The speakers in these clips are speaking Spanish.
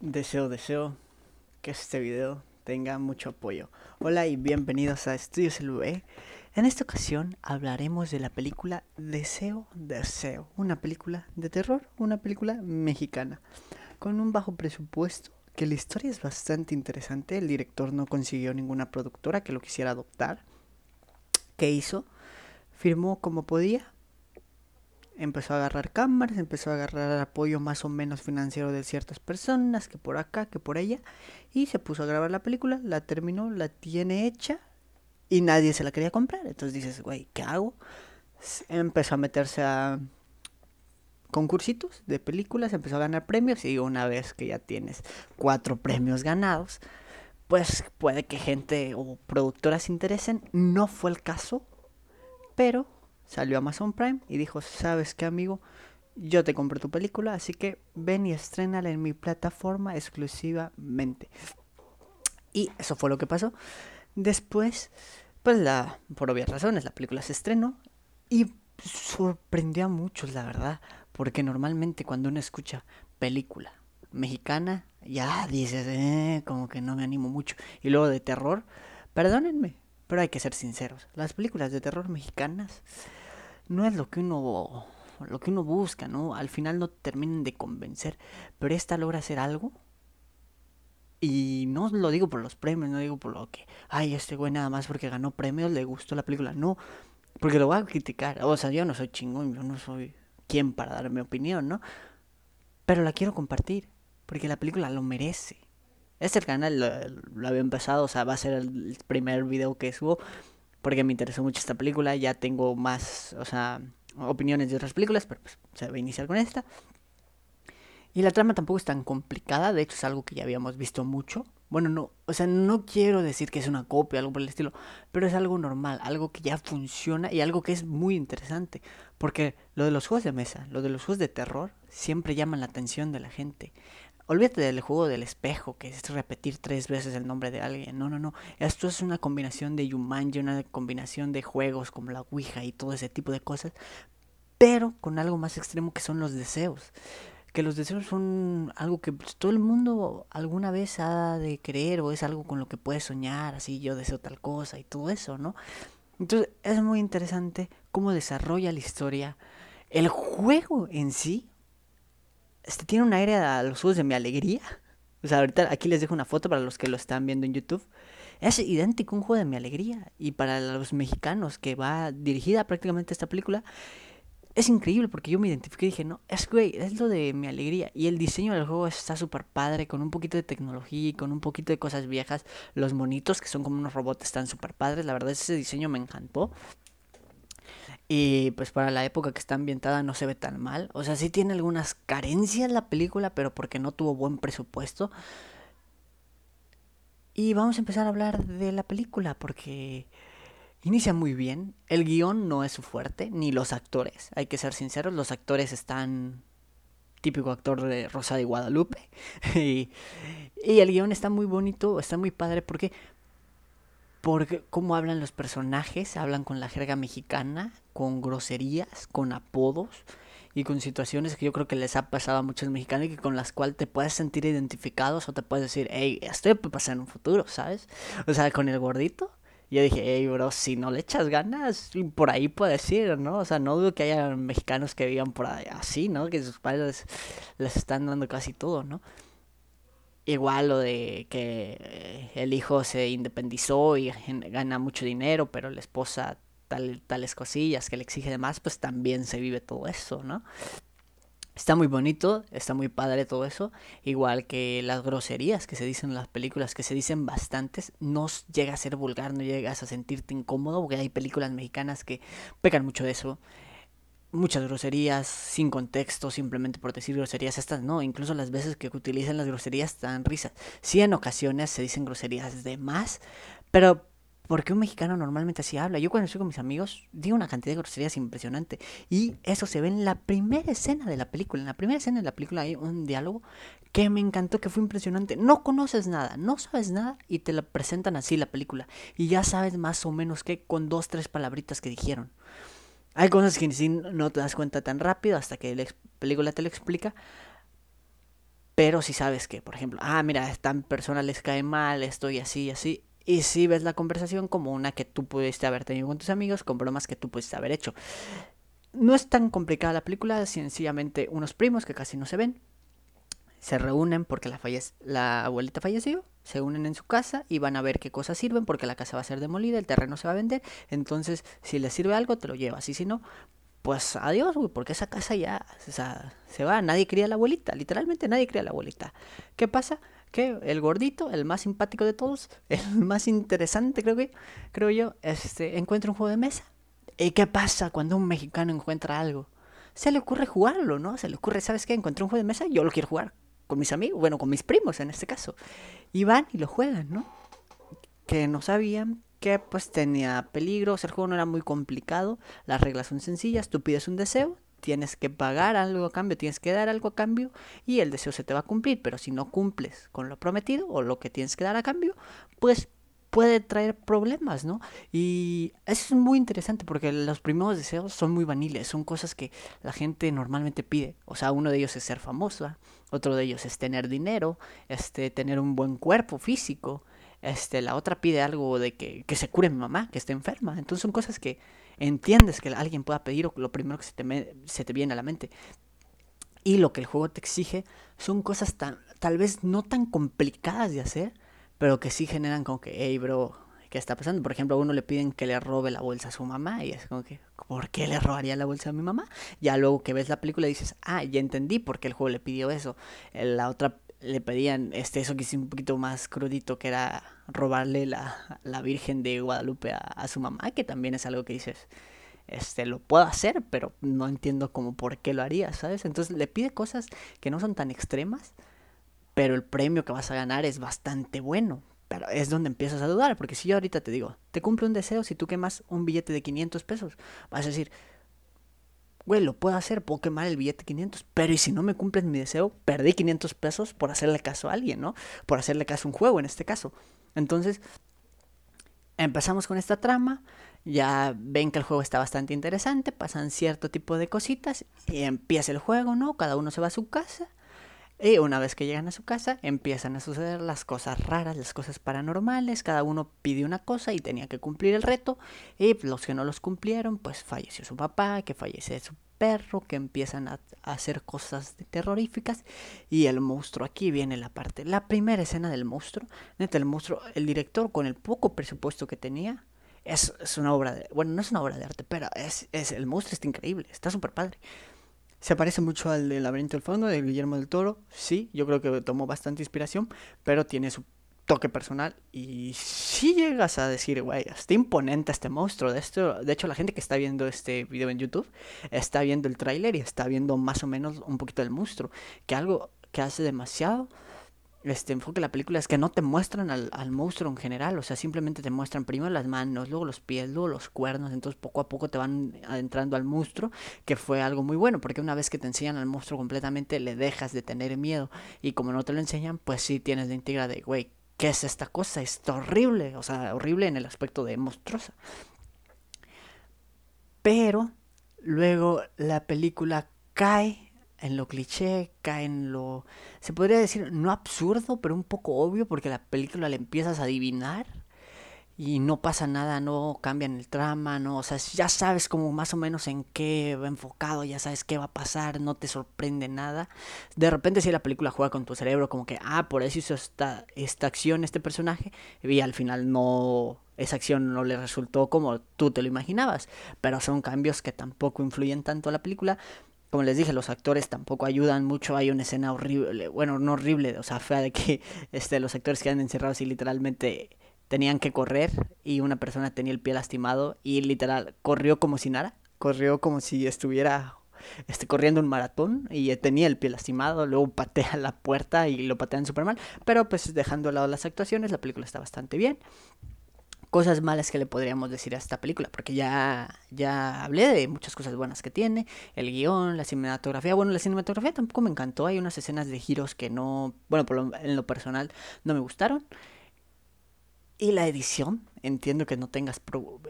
Deseo, deseo que este video tenga mucho apoyo. Hola y bienvenidos a Estudios LV. En esta ocasión hablaremos de la película Deseo, Deseo. Una película de terror, una película mexicana. Con un bajo presupuesto, que la historia es bastante interesante. El director no consiguió ninguna productora que lo quisiera adoptar. ¿Qué hizo? Firmó como podía empezó a agarrar cámaras, empezó a agarrar apoyo más o menos financiero de ciertas personas, que por acá, que por allá, y se puso a grabar la película, la terminó, la tiene hecha y nadie se la quería comprar. Entonces dices, güey, ¿qué hago? Empezó a meterse a concursitos de películas, empezó a ganar premios y una vez que ya tienes cuatro premios ganados, pues puede que gente o productoras se interesen. No fue el caso, pero salió Amazon Prime y dijo, ¿sabes qué amigo? Yo te compré tu película, así que ven y estrénala en mi plataforma exclusivamente. Y eso fue lo que pasó. Después, pues la, por obvias razones, la película se estrenó y sorprendió a muchos, la verdad, porque normalmente cuando uno escucha película mexicana, ya dices, eh, como que no me animo mucho. Y luego de terror, perdónenme, pero hay que ser sinceros. Las películas de terror mexicanas no es lo que uno lo que uno busca, ¿no? Al final no terminan de convencer, pero esta logra hacer algo. Y no lo digo por los premios, no digo por lo que, ay, este güey nada más porque ganó premios le gustó la película, no, porque lo voy a criticar. O sea, yo no soy chingón, yo no soy quien para dar mi opinión, ¿no? Pero la quiero compartir, porque la película lo merece. Este canal lo, había empezado, o sea, va a ser el primer video que subo porque me interesó mucho esta película. Ya tengo más, o sea, opiniones de otras películas, pero pues se va a iniciar con esta. Y la trama tampoco es tan complicada, de hecho es algo que ya habíamos visto mucho. Bueno, no, o sea, no quiero decir que es una copia, algo por el estilo, pero es algo normal, algo que ya funciona y algo que es muy interesante. Porque lo de los juegos de mesa, lo de los juegos de terror, siempre llaman la atención de la gente. Olvídate del juego del espejo, que es repetir tres veces el nombre de alguien. No, no, no. Esto es una combinación de Yumanji, una combinación de juegos como la Ouija y todo ese tipo de cosas, pero con algo más extremo que son los deseos. Que los deseos son algo que pues, todo el mundo alguna vez ha de creer o es algo con lo que puedes soñar, así yo deseo tal cosa y todo eso, ¿no? Entonces es muy interesante cómo desarrolla la historia. El juego en sí, este tiene un aire a los juegos de mi alegría. O sea, ahorita aquí les dejo una foto para los que lo están viendo en YouTube. Es idéntico un juego de mi alegría. Y para los mexicanos que va dirigida prácticamente esta película, es increíble porque yo me identifiqué y dije, no, es güey, es lo de mi alegría. Y el diseño del juego está súper padre, con un poquito de tecnología y con un poquito de cosas viejas. Los monitos, que son como unos robots, están súper padres. La verdad, ese diseño me encantó. Y pues para la época que está ambientada no se ve tan mal. O sea, sí tiene algunas carencias la película, pero porque no tuvo buen presupuesto. Y vamos a empezar a hablar de la película porque inicia muy bien. El guion no es su fuerte, ni los actores. Hay que ser sinceros, los actores están típico actor de Rosa de Guadalupe. y, el guion está muy bonito, está muy padre porque porque cómo hablan los personajes, hablan con la jerga mexicana, con groserías, con apodos y con situaciones que yo creo que les ha pasado a muchos mexicanos y que con las cuales te puedes sentir identificados o te puedes decir, hey, esto puede pasar en un futuro, ¿sabes? O sea, con el gordito. Yo dije, hey, bro, si no le echas ganas, por ahí puedes ir, ¿no? O sea, no dudo que haya mexicanos que vivan por ahí así, ¿no? Que sus padres les están dando casi todo, ¿no? Igual lo de que el hijo se independizó y gana mucho dinero, pero la esposa tal, tales cosillas que le exige de más, pues también se vive todo eso, ¿no? Está muy bonito, está muy padre todo eso, igual que las groserías que se dicen en las películas, que se dicen bastantes, no llega a ser vulgar, no llegas a sentirte incómodo, porque hay películas mexicanas que pecan mucho de eso muchas groserías sin contexto, simplemente por decir groserías. Estas no, incluso las veces que utilizan las groserías dan risa. Sí, en ocasiones se dicen groserías de más, pero porque un mexicano normalmente así habla. Yo cuando estoy con mis amigos digo una cantidad de groserías impresionante. Y eso se ve en la primera escena de la película. En la primera escena de la película hay un diálogo que me encantó, que fue impresionante. No conoces nada, no sabes nada y te la presentan así la película. Y ya sabes más o menos que con dos, tres palabritas que dijeron. Hay cosas que no te das cuenta tan rápido hasta que la película te lo explica. Pero si sabes que, por ejemplo, ah, mira, a esta persona les cae mal, estoy así, así. Y si ves la conversación como una que tú pudiste haber tenido con tus amigos, con bromas que tú pudiste haber hecho. No es tan complicada la película, sencillamente unos primos que casi no se ven, se reúnen porque la, la abuelita falleció, se unen en su casa y van a ver qué cosas sirven porque la casa va a ser demolida, el terreno se va a vender, entonces si les sirve algo te lo llevas y si no, pues adiós, porque esa casa ya se va, nadie quería a la abuelita, literalmente nadie quería a la abuelita. ¿Qué pasa? Que el gordito, el más simpático de todos, el más interesante creo que, creo yo, este, encuentra un juego de mesa. ¿Y qué pasa cuando un mexicano encuentra algo? Se le ocurre jugarlo, ¿no? Se le ocurre, ¿sabes qué? Encontré un juego de mesa, yo lo quiero jugar con mis amigos, bueno, con mis primos en este caso. Y van y lo juegan, ¿no? Que no sabían que pues tenía peligros, el juego no era muy complicado, las reglas son sencillas, tú pides un deseo, tienes que pagar algo a cambio, tienes que dar algo a cambio y el deseo se te va a cumplir, pero si no cumples con lo prometido o lo que tienes que dar a cambio, pues puede traer problemas, ¿no? Y eso es muy interesante porque los primeros deseos son muy vaniles, son cosas que la gente normalmente pide. O sea, uno de ellos es ser famosa, otro de ellos es tener dinero, este, tener un buen cuerpo físico, este, la otra pide algo de que, que se cure mi mamá, que esté enferma. Entonces son cosas que entiendes que alguien pueda pedir lo primero que se te, te viene a la mente. Y lo que el juego te exige son cosas tan, tal vez no tan complicadas de hacer, pero que sí generan como que, hey, bro, ¿qué está pasando? Por ejemplo, a uno le piden que le robe la bolsa a su mamá y es como que, ¿por qué le robaría la bolsa a mi mamá? Ya luego que ves la película dices, ah, ya entendí por qué el juego le pidió eso. La otra le pedían este eso que es un poquito más crudito que era robarle la, la Virgen de Guadalupe a, su mamá que también es algo que dices este lo puedo hacer pero no entiendo como por qué lo haría sabes entonces le pide cosas que no son tan extremas pero el premio que vas a ganar es bastante bueno. Pero es donde empiezas a dudar porque si yo ahorita te digo te cumple un deseo si tú quemas un billete de 500 pesos vas a decir güey, lo puedo hacer, puedo quemar el billete 500, pero ¿y si no me cumplen mi deseo? Perdí 500 pesos por hacerle caso a alguien, ¿no? Por hacerle caso a un juego en este caso. Entonces, empezamos con esta trama, ya ven que el juego está bastante interesante, pasan cierto tipo de cositas y empieza el juego, ¿no? Cada uno se va a su casa y una vez que llegan a su casa, empiezan a suceder las cosas raras, las cosas paranormales. Cada uno pide una cosa y tenía que cumplir el reto. Y los que no los cumplieron, pues falleció su papá, que fallece su perro, que empiezan a, hacer cosas terroríficas. Y el monstruo, aquí viene la parte. La primera escena del monstruo. Neta, el monstruo, el director con el poco presupuesto que tenía. Es, es una obra de. Bueno, no es una obra de arte, pero es, es el monstruo está increíble, está súper padre. Se parece mucho al del laberinto del fondo de Guillermo del Toro. Sí, yo creo que tomó bastante inspiración, pero tiene su toque personal y si llegas a decir, güey, está imponente este monstruo. De, esto, de hecho, la gente que está viendo este video en YouTube está viendo el tráiler y está viendo más o menos un poquito del monstruo. Que algo que hace demasiado este enfoque de la película es que no te muestran al, al, monstruo en general, o sea, simplemente te muestran primero las manos, luego los pies, luego los cuernos, entonces poco a poco te van adentrando al monstruo, que fue algo muy bueno, porque una vez que te enseñan al monstruo completamente le dejas de tener miedo y como no te lo enseñan, pues sí tienes de integra de, güey, ¿qué es esta cosa? Está horrible, o sea, horrible en el aspecto de monstruosa. Pero luego la película cae en lo cliché, cae en lo... Se podría decir, no absurdo, pero un poco obvio, porque la película le empiezas a adivinar y no pasa nada, no cambian el trama, no, o sea, ya sabes como más o menos en qué va enfocado, ya sabes qué va a pasar, no te sorprende nada. De repente si la película juega con tu cerebro como que, ah, por eso hizo esta, esta acción este personaje y al final no, esa acción no le resultó como tú te lo imaginabas, pero son cambios que tampoco influyen tanto a la película, como les dije, los actores tampoco ayudan mucho. Hay una escena horrible, bueno, no horrible, o sea, fea de que este, los actores quedan encerrados y literalmente tenían que correr y una persona tenía el pie lastimado y literal corrió como si nada, corrió como si estuviera este, corriendo un maratón y tenía el pie lastimado, luego patea la puerta y lo patean súper mal, pero pues dejando de lado las actuaciones, la película está bastante bien cosas malas que le podríamos decir a esta película, porque ya, ya hablé de muchas cosas buenas que tiene, el guion, la cinematografía, bueno, la cinematografía tampoco me encantó, hay unas escenas de giros que no, bueno, por lo, en lo personal no me gustaron. Y la edición, entiendo que no tengas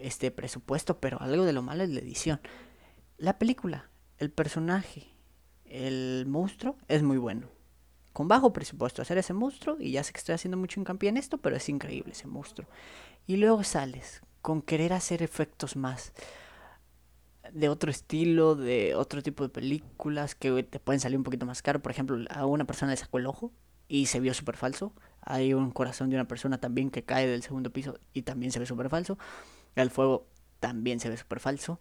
este presupuesto, pero algo de lo malo es la edición. La película, el personaje, el monstruo es muy bueno con bajo presupuesto hacer ese monstruo y ya sé que estoy haciendo mucho hincapié en esto, pero es increíble ese monstruo. Y luego sales con querer hacer efectos más de otro estilo, de otro tipo de películas que te pueden salir un poquito más caro. Por ejemplo, a una persona le sacó el ojo y se vio súper falso. Hay un corazón de una persona también que cae del segundo piso y también se ve súper falso. El fuego también se ve súper falso.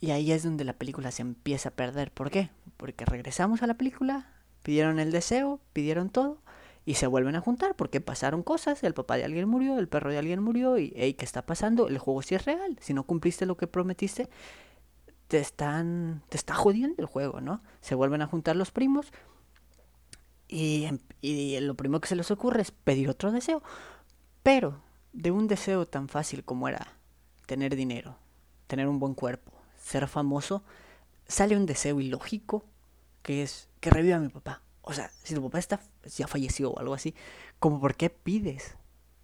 Y ahí es donde la película se empieza a perder. ¿Por qué? Porque regresamos a la película, pidieron el deseo, pidieron todo y se vuelven a juntar porque pasaron cosas, el papá de alguien murió, el perro de alguien murió y, hey, ¿qué está pasando? El juego sí es real, si no cumpliste lo que prometiste, te están, te está jodiendo el juego, ¿no? Se vuelven a juntar los primos y, em, y lo primero que se les ocurre es pedir otro deseo, pero de un deseo tan fácil como era tener dinero, tener un buen cuerpo, ser famoso, sale un deseo ilógico que es que reviva a mi papá. O sea, si tu papá está, ya falleció o algo así, como por qué pides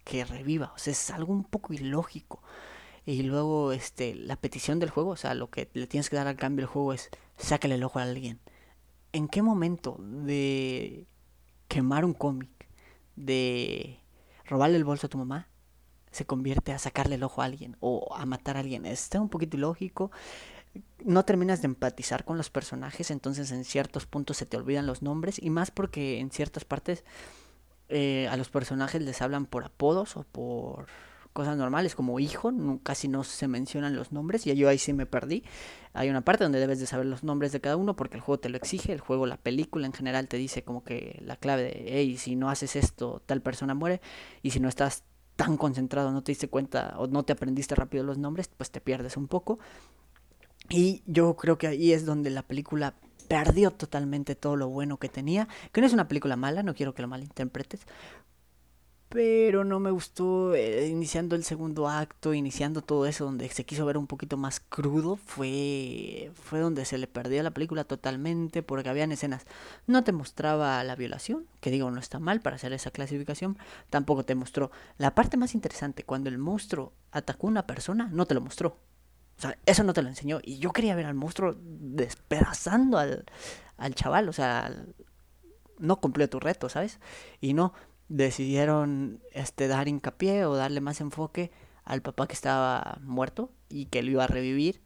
que reviva? O sea, es algo un poco ilógico. Y luego, este, la petición del juego, o sea, lo que le tienes que dar al cambio del juego es sácale el ojo a alguien. ¿En qué momento de quemar un cómic, de robarle el bolso a tu mamá, se convierte a sacarle el ojo a alguien o a matar a alguien? Está un poquito ilógico no terminas de empatizar con los personajes, entonces en ciertos puntos se te olvidan los nombres y más porque en ciertas partes eh, a los personajes les hablan por apodos o por cosas normales como hijo, casi no se mencionan los nombres y yo ahí sí me perdí. Hay una parte donde debes de saber los nombres de cada uno porque el juego te lo exige, el juego, la película en general te dice como que la clave de, hey, si no haces esto, tal persona muere y si no estás tan concentrado, no te diste cuenta o no te aprendiste rápido los nombres, pues te pierdes un poco. Y yo creo que ahí es donde la película perdió totalmente todo lo bueno que tenía. Que no es una película mala, no quiero que lo malinterpretes. Pero no me gustó eh, iniciando el segundo acto, iniciando todo eso donde se quiso ver un poquito más crudo. Fue, fue donde se le perdió la película totalmente porque habían escenas. No te mostraba la violación, que digo no está mal para hacer esa clasificación. Tampoco te mostró la parte más interesante, cuando el monstruo atacó a una persona, no te lo mostró o sea, eso no te lo enseñó. Y yo quería ver al monstruo despedazando al, al chaval. O sea, no cumplió tu reto, ¿sabes? Y no, decidieron este, dar hincapié o darle más enfoque al papá que estaba muerto y que lo iba a revivir.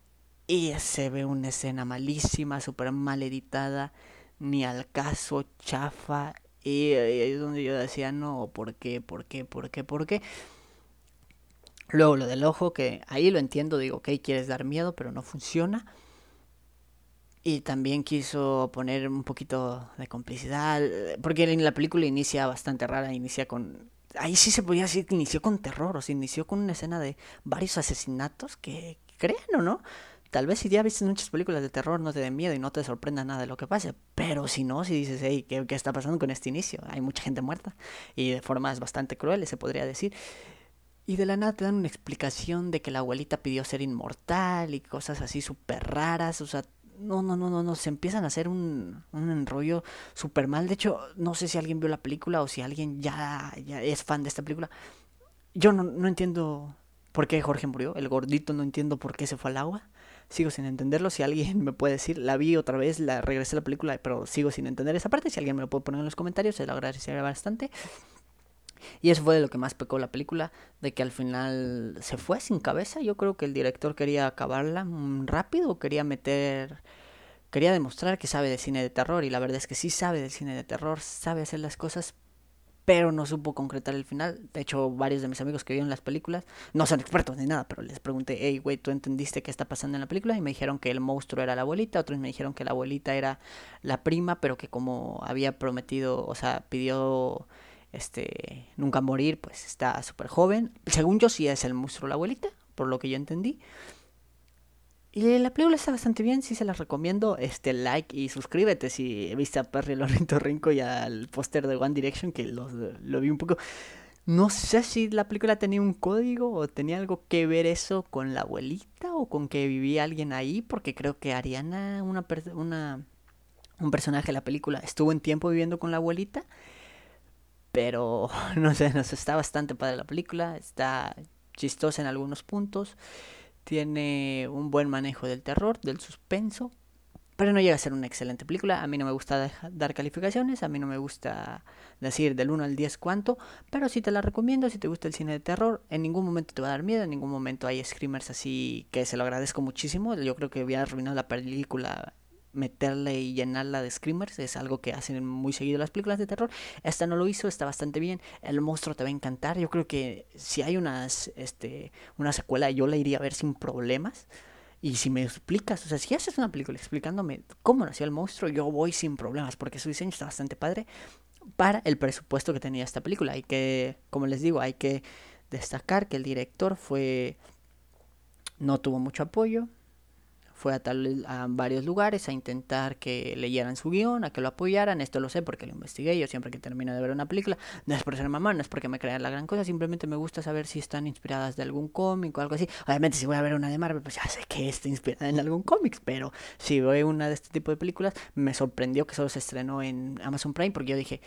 Y se ve una escena malísima, súper mal editada, ni al caso, chafa. Y ahí es donde yo decía, no, ¿por qué? ¿Por qué? ¿Por qué? ¿Por qué? Luego lo del ojo, que ahí lo entiendo, digo, ok, quieres dar miedo, pero no funciona. Y también quiso poner un poquito de complicidad, porque en la película inicia bastante rara, inicia con... Ahí sí se podía decir que inició con terror, o sea, inició con una escena de varios asesinatos que, crean o no, tal vez si ya viste muchas películas de terror no te den miedo y no te sorprenda nada de lo que pase, pero si no, si dices, hey, ¿qué, ¿qué, está pasando con este inicio? Hay mucha gente muerta y de formas bastante crueles, se podría decir. Y de la nada te dan una explicación de que la abuelita pidió ser inmortal y cosas así súper raras. O sea, no, no, no, no, no. Se empiezan a hacer un, un enrollo súper mal. De hecho, no sé si alguien vio la película o si alguien ya, ya es fan de esta película. Yo no, no entiendo por qué Jorge murió. El gordito no entiendo por qué se fue al agua. Sigo sin entenderlo. Si alguien me puede decir, la vi otra vez, la regresé a la película, pero sigo sin entender esa parte. Si alguien me lo puede poner en los comentarios, se lo agradecería bastante. Y eso fue de lo que más pecó la película, de que al final se fue sin cabeza. Yo creo que el director quería acabarla rápido, quería meter, quería demostrar que sabe de cine de terror. Y la verdad es que sí sabe del cine de terror, sabe hacer las cosas, pero no supo concretar el final. De hecho, varios de mis amigos que vieron las películas no son expertos ni nada, pero les pregunté, hey, güey, ¿tú entendiste qué está pasando en la película? Y me dijeron que el monstruo era la abuelita, otros me dijeron que la abuelita era la prima, pero que como había prometido, o sea, pidió este, Nunca Morir, pues está súper joven. Según yo sí es el monstruo la abuelita, por lo que yo entendí. Y la película está bastante bien, sí se la recomiendo. Este, like y suscríbete si viste a Perry Lorinto Rinco y al póster de One Direction, que lo, lo vi un poco. No sé si la película tenía un código o tenía algo que ver eso con la abuelita o con que vivía alguien ahí, porque creo que Ariana, una, una un personaje de la película, estuvo en tiempo viviendo con la abuelita pero no sé, nos está bastante padre la película, está chistosa en algunos puntos, tiene un buen manejo del terror, del suspenso pero no llega a ser una excelente película. A mí no me gusta dar calificaciones, a mí no me gusta decir del 1 al 10 cuánto, pero sí te la recomiendo si te gusta el cine de terror. En ningún momento te va a dar miedo, en ningún momento hay screamers así que se lo agradezco muchísimo. Yo creo que hubiera arruinado la película meterle y llenarla de screamers es algo que hacen muy seguido las películas de terror. Esta no lo hizo, está bastante bien. El monstruo te va a encantar. Yo creo que si hay unas, este, una secuela, yo la iría a ver sin problemas. Y si me explicas, o sea, si haces una película explicándome cómo nació el monstruo, yo voy sin problemas, porque su diseño está bastante padre para el presupuesto que tenía esta película. Hay que, como les digo, hay que destacar que el director fue no tuvo mucho apoyo, fue a, tal, a varios lugares a intentar que leyeran su guion, a que lo apoyaran. Esto lo sé porque lo investigué. Yo siempre que termino de ver una película, no es por ser mamá, no es porque me crean la gran cosa, simplemente me gusta saber si están inspiradas de algún cómic o algo así. Obviamente, si voy a ver una de Marvel, pues ya sé que está inspirada en algún cómic, pero si veo una de este tipo de películas, me sorprendió que solo se estrenó en Amazon Prime porque yo dije,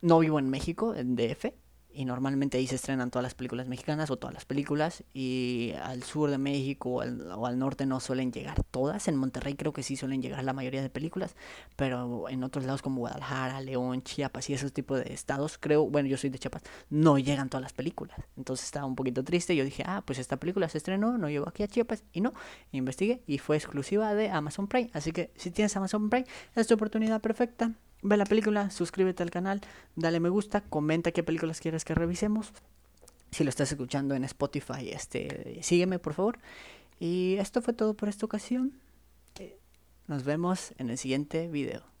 no vivo en México, en DF, y normalmente ahí se estrenan todas las películas mexicanas o todas las películas y al sur de México o al, norte no suelen llegar todas, en Monterrey creo que sí suelen llegar la mayoría de películas, pero en otros lados como Guadalajara, León, Chiapas y esos tipos de estados, creo, bueno yo soy de Chiapas, no llegan todas las películas, entonces estaba un poquito triste, yo dije, ah, pues esta película se estrenó, no llegó aquí a Chiapas y no, investigué y fue exclusiva de Amazon Prime, así que si tienes Amazon Prime es tu oportunidad perfecta ve la película, suscríbete al canal, dale me gusta, comenta qué películas quieres que revisemos. Si lo estás escuchando en Spotify, este, sígueme por favor. Y esto fue todo por esta ocasión. Nos vemos en el siguiente video.